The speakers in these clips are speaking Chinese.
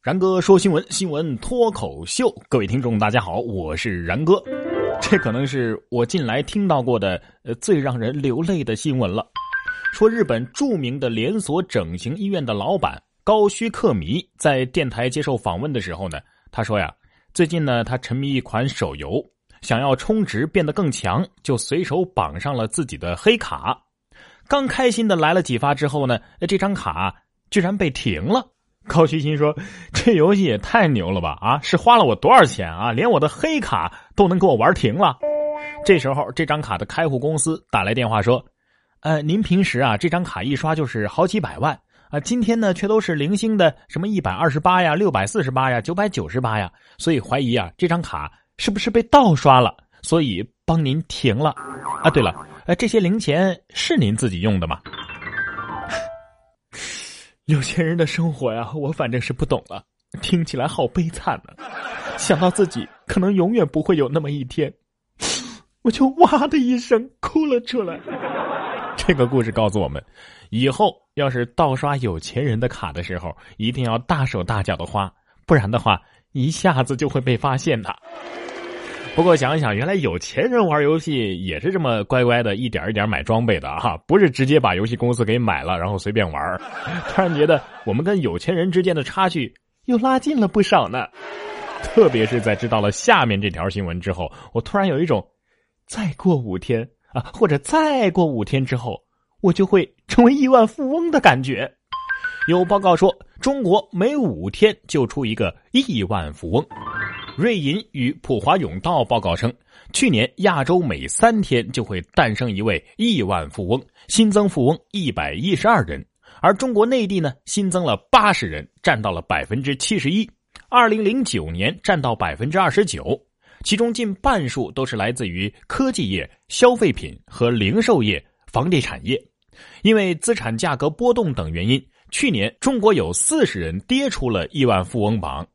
然哥说新闻，新闻脱口秀。各位听众，大家好，我是然哥。这可能是我近来听到过的呃最让人流泪的新闻了。说日本著名的连锁整形医院的老板高须克弥在电台接受访问的时候呢，他说呀，最近呢他沉迷一款手游，想要充值变得更强，就随手绑上了自己的黑卡。刚开心的来了几发之后呢，这张卡居然被停了。高旭心说：“这游戏也太牛了吧！啊，是花了我多少钱啊？连我的黑卡都能给我玩停了。”这时候，这张卡的开户公司打来电话说：“呃，您平时啊，这张卡一刷就是好几百万啊，今天呢却都是零星的，什么一百二十八呀、六百四十八呀、九百九十八呀，所以怀疑啊，这张卡是不是被盗刷了？所以帮您停了。啊，对了，呃，这些零钱是您自己用的吗？”有钱人的生活呀，我反正是不懂了，听起来好悲惨呢。想到自己可能永远不会有那么一天，我就哇的一声哭了出来。这个故事告诉我们，以后要是盗刷有钱人的卡的时候，一定要大手大脚的花，不然的话，一下子就会被发现的。不过想一想，原来有钱人玩游戏也是这么乖乖的，一点一点买装备的哈，不是直接把游戏公司给买了，然后随便玩。突然觉得我们跟有钱人之间的差距又拉近了不少呢。特别是在知道了下面这条新闻之后，我突然有一种，再过五天啊，或者再过五天之后，我就会成为亿万富翁的感觉。有报告说，中国每五天就出一个亿万富翁。瑞银与普华永道报告称，去年亚洲每三天就会诞生一位亿万富翁，新增富翁一百一十二人，而中国内地呢新增了八十人，占到了百分之七十一。二零零九年占到百分之二十九，其中近半数都是来自于科技业、消费品和零售业、房地产业。因为资产价格波动等原因，去年中国有四十人跌出了亿万富翁榜。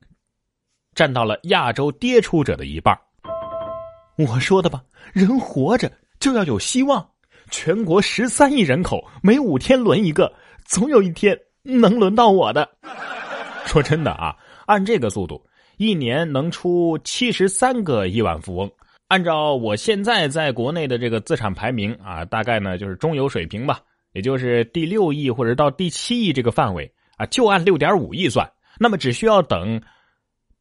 占到了亚洲跌出者的一半。我说的吧，人活着就要有希望。全国十三亿人口，每五天轮一个，总有一天能轮到我的。说真的啊，按这个速度，一年能出七十三个亿万富翁。按照我现在在国内的这个资产排名啊，大概呢就是中游水平吧，也就是第六亿或者到第七亿这个范围啊，就按六点五亿算，那么只需要等。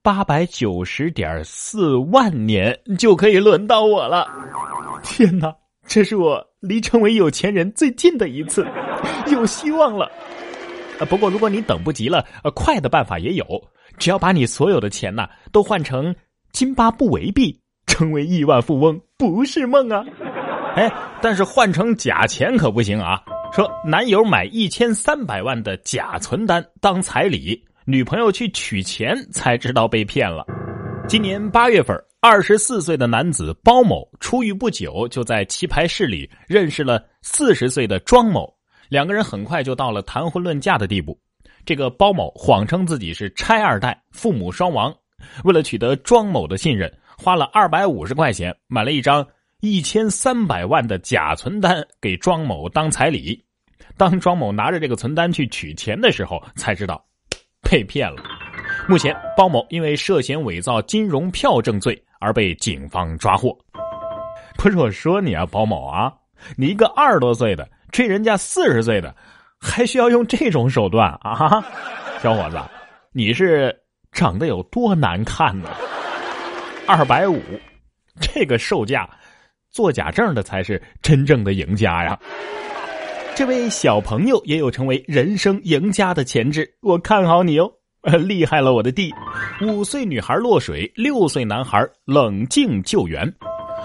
八百九十点四万年就可以轮到我了！天哪，这是我离成为有钱人最近的一次，有希望了。不过如果你等不及了，快的办法也有，只要把你所有的钱呐都换成津巴布韦币，成为亿万富翁不是梦啊！哎，但是换成假钱可不行啊！说男友买一千三百万的假存单当彩礼。女朋友去取钱才知道被骗了。今年八月份，二十四岁的男子包某出狱不久，就在棋牌室里认识了四十岁的庄某，两个人很快就到了谈婚论嫁的地步。这个包某谎称自己是拆二代，父母双亡，为了取得庄某的信任，花了二百五十块钱买了一张一千三百万的假存单给庄某当彩礼。当庄某拿着这个存单去取钱的时候，才知道。被骗了。目前，包某因为涉嫌伪造金融票证罪而被警方抓获。不是我说你啊，包某啊，你一个二十多岁的追人家四十岁的，还需要用这种手段啊？小伙子，你是长得有多难看呢？二百五，这个售价，做假证的才是真正的赢家呀。这位小朋友也有成为人生赢家的潜质，我看好你哦！厉害了，我的弟！五岁女孩落水，六岁男孩冷静救援。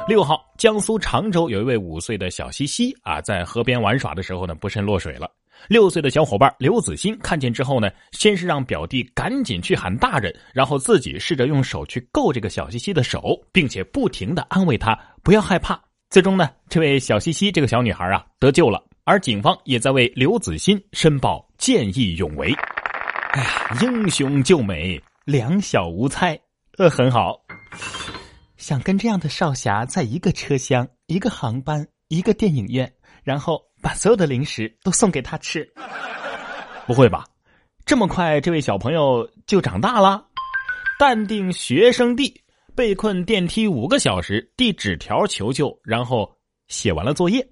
六号，江苏常州有一位五岁的小西西啊，在河边玩耍的时候呢，不慎落水了。六岁的小伙伴刘子欣看见之后呢，先是让表弟赶紧去喊大人，然后自己试着用手去够这个小西西的手，并且不停的安慰他不要害怕。最终呢，这位小西西这个小女孩啊得救了。而警方也在为刘子欣申报见义勇为。哎呀，英雄救美，两小无猜，呃，很好。想跟这样的少侠在一个车厢、一个航班、一个电影院，然后把所有的零食都送给他吃。不会吧？这么快，这位小朋友就长大了。淡定学生弟被困电梯五个小时，递纸条求救，然后写完了作业。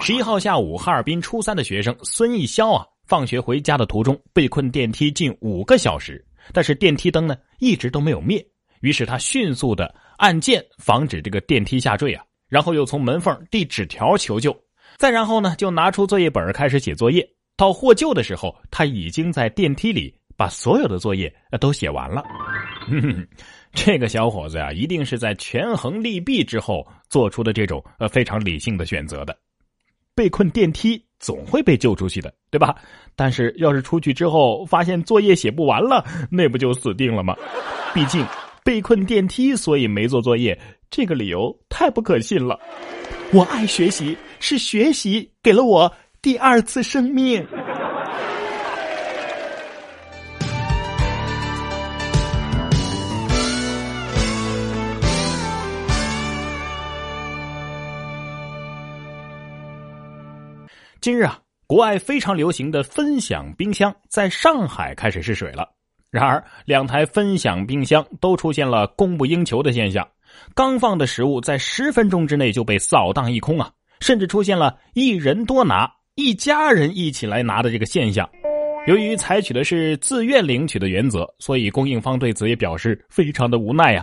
十一号下午，哈尔滨初三的学生孙艺潇啊，放学回家的途中被困电梯近五个小时，但是电梯灯呢一直都没有灭。于是他迅速的按键防止这个电梯下坠啊，然后又从门缝递纸条求救，再然后呢就拿出作业本开始写作业。到获救的时候，他已经在电梯里把所有的作业都写完了。这个小伙子呀，一定是在权衡利弊之后做出的这种呃非常理性的选择的。被困电梯总会被救出去的，对吧？但是要是出去之后发现作业写不完了，那不就死定了吗？毕竟被困电梯，所以没做作业，这个理由太不可信了。我爱学习，是学习给了我第二次生命。今日啊，国外非常流行的分享冰箱在上海开始试水了。然而，两台分享冰箱都出现了供不应求的现象，刚放的食物在十分钟之内就被扫荡一空啊！甚至出现了一人多拿、一家人一起来拿的这个现象。由于采取的是自愿领取的原则，所以供应方对此也表示非常的无奈呀。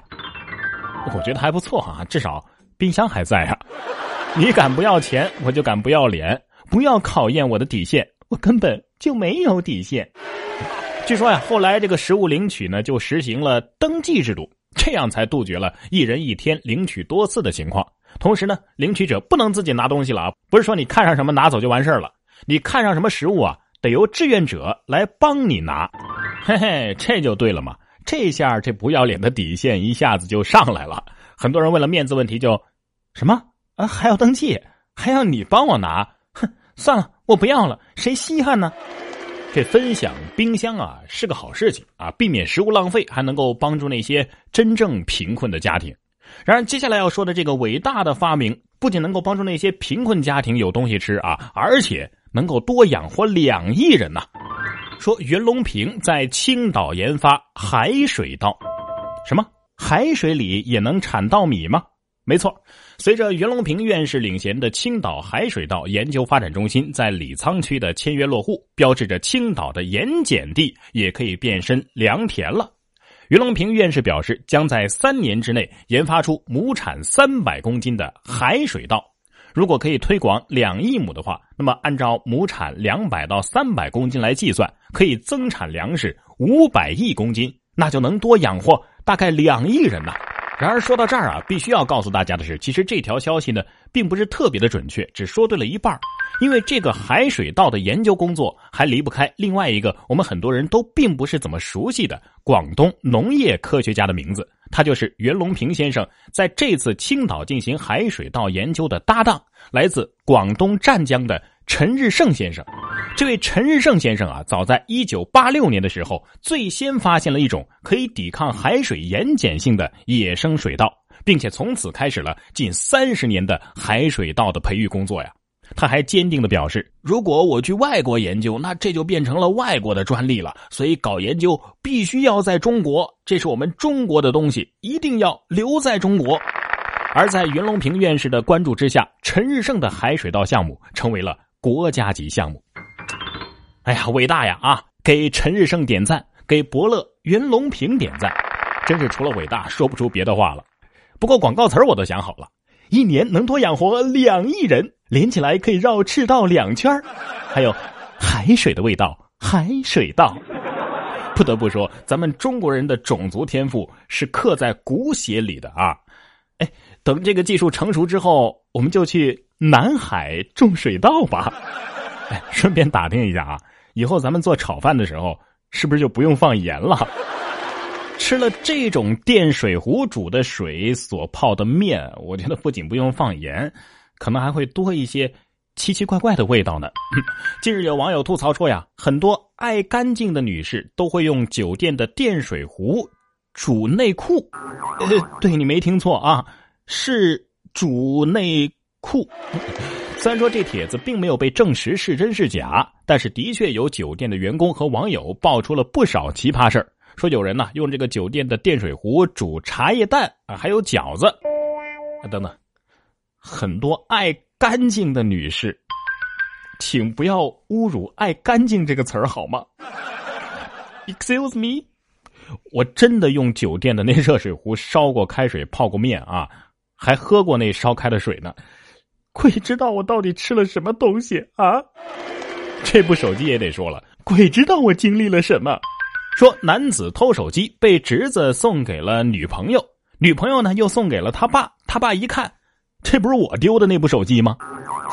我觉得还不错哈，至少冰箱还在啊。你敢不要钱，我就敢不要脸。不要考验我的底线，我根本就没有底线。据说呀，后来这个食物领取呢，就实行了登记制度，这样才杜绝了一人一天领取多次的情况。同时呢，领取者不能自己拿东西了啊，不是说你看上什么拿走就完事了，你看上什么食物啊，得由志愿者来帮你拿。嘿嘿，这就对了嘛，这下这不要脸的底线一下子就上来了。很多人为了面子问题就，什么啊还要登记，还要你帮我拿。算了，我不要了，谁稀罕呢？这分享冰箱啊是个好事情啊，避免食物浪费，还能够帮助那些真正贫困的家庭。然而，接下来要说的这个伟大的发明，不仅能够帮助那些贫困家庭有东西吃啊，而且能够多养活两亿人呐。说袁隆平在青岛研发海水稻，什么海水里也能产稻米吗？没错，随着袁隆平院士领衔的青岛海水稻研究发展中心在李沧区的签约落户，标志着青岛的盐碱地也可以变身良田了。袁隆平院士表示，将在三年之内研发出亩产三百公斤的海水稻。如果可以推广两亿亩的话，那么按照亩产两百到三百公斤来计算，可以增产粮食五百亿公斤，那就能多养活大概两亿人呐。然而说到这儿啊，必须要告诉大家的是，其实这条消息呢，并不是特别的准确，只说对了一半因为这个海水稻的研究工作还离不开另外一个我们很多人都并不是怎么熟悉的广东农业科学家的名字，他就是袁隆平先生在这次青岛进行海水稻研究的搭档，来自广东湛江的陈日胜先生。这位陈日胜先生啊，早在一九八六年的时候，最先发现了一种可以抵抗海水盐碱性的野生水稻，并且从此开始了近三十年的海水稻的培育工作呀。他还坚定的表示，如果我去外国研究，那这就变成了外国的专利了。所以搞研究必须要在中国，这是我们中国的东西，一定要留在中国。而在袁隆平院士的关注之下，陈日胜的海水稻项目成为了国家级项目。哎呀，伟大呀！啊，给陈日胜点赞，给伯乐袁隆平点赞，真是除了伟大说不出别的话了。不过广告词我都想好了，一年能多养活两亿人，连起来可以绕赤道两圈还有海水的味道，海水稻。不得不说，咱们中国人的种族天赋是刻在骨血里的啊！哎，等这个技术成熟之后，我们就去南海种水稻吧。哎，顺便打听一下啊。以后咱们做炒饭的时候，是不是就不用放盐了？吃了这种电水壶煮的水所泡的面，我觉得不仅不用放盐，可能还会多一些奇奇怪怪的味道呢。近日有网友吐槽说呀，很多爱干净的女士都会用酒店的电水壶煮内裤。呃，对你没听错啊，是煮内酷。虽然说这帖子并没有被证实是真是假，但是的确有酒店的员工和网友爆出了不少奇葩事儿。说有人呢用这个酒店的电水壶煮茶叶蛋啊，还有饺子啊等等。很多爱干净的女士，请不要侮辱“爱干净”这个词儿好吗？Excuse me，我真的用酒店的那热水壶烧过开水泡过面啊，还喝过那烧开的水呢。鬼知道我到底吃了什么东西啊！这部手机也得说了，鬼知道我经历了什么。说男子偷手机被侄子送给了女朋友，女朋友呢又送给了他爸。他爸一看，这不是我丢的那部手机吗？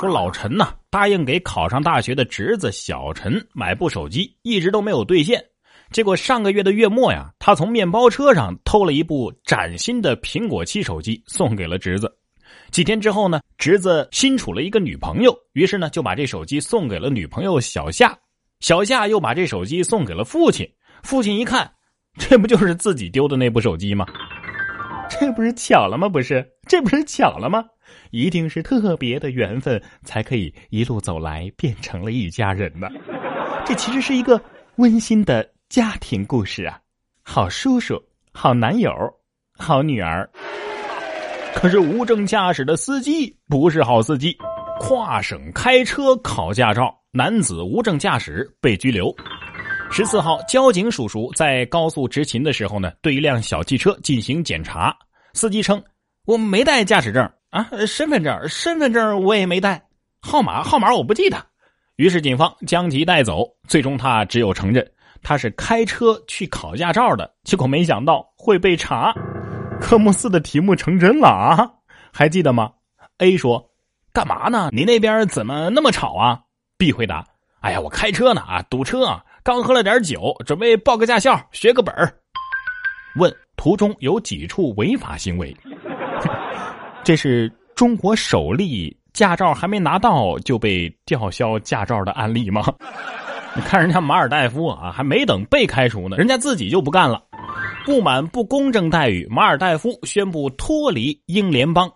说老陈呐答应给考上大学的侄子小陈买部手机，一直都没有兑现。结果上个月的月末呀，他从面包车上偷了一部崭新的苹果七手机送给了侄子。几天之后呢，侄子新处了一个女朋友，于是呢就把这手机送给了女朋友小夏。小夏又把这手机送给了父亲。父亲一看，这不就是自己丢的那部手机吗？这不是巧了吗？不是，这不是巧了吗？一定是特别的缘分，才可以一路走来变成了一家人呢。这其实是一个温馨的家庭故事啊！好叔叔，好男友，好女儿。可是无证驾驶的司机不是好司机，跨省开车考驾照，男子无证驾驶被拘留。十四号，交警叔叔在高速执勤的时候呢，对一辆小汽车进行检查。司机称：“我没带驾驶证啊，身份证，身份证我也没带，号码号码我不记得。”于是警方将其带走。最终他只有承认他是开车去考驾照的，结果没想到会被查。科目四的题目成真了啊！还记得吗？A 说：“干嘛呢？你那边怎么那么吵啊？”B 回答：“哎呀，我开车呢啊，堵车啊。”刚喝了点酒，准备报个驾校，学个本儿。问途中有几处违法行为？这是中国首例驾照还没拿到就被吊销驾照的案例吗？你看人家马尔代夫啊，还没等被开除呢，人家自己就不干了。不满不公正待遇，马尔代夫宣布脱离英联邦。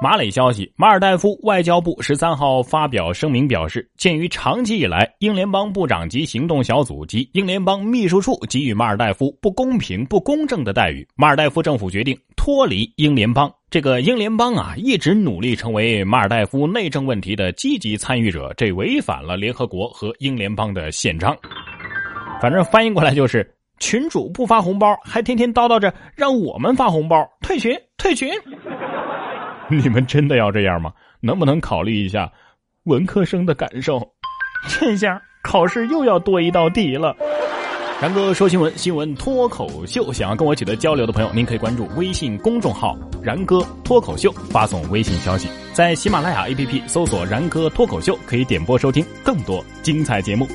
马磊消息，马尔代夫外交部十三号发表声明表示，鉴于长期以来英联邦部长级行动小组及英联邦秘书处给予马尔代夫不公平、不公正的待遇，马尔代夫政府决定脱离英联邦。这个英联邦啊，一直努力成为马尔代夫内政问题的积极参与者，这违反了联合国和英联邦的宪章。反正翻译过来就是：群主不发红包，还天天叨叨着让我们发红包，退群，退群。你们真的要这样吗？能不能考虑一下文科生的感受？这下考试又要多一道题了。然哥说新闻，新闻脱口秀。想要跟我取得交流的朋友，您可以关注微信公众号“然哥脱口秀”，发送微信消息，在喜马拉雅 APP 搜索“然哥脱口秀”，可以点播收听更多精彩节目。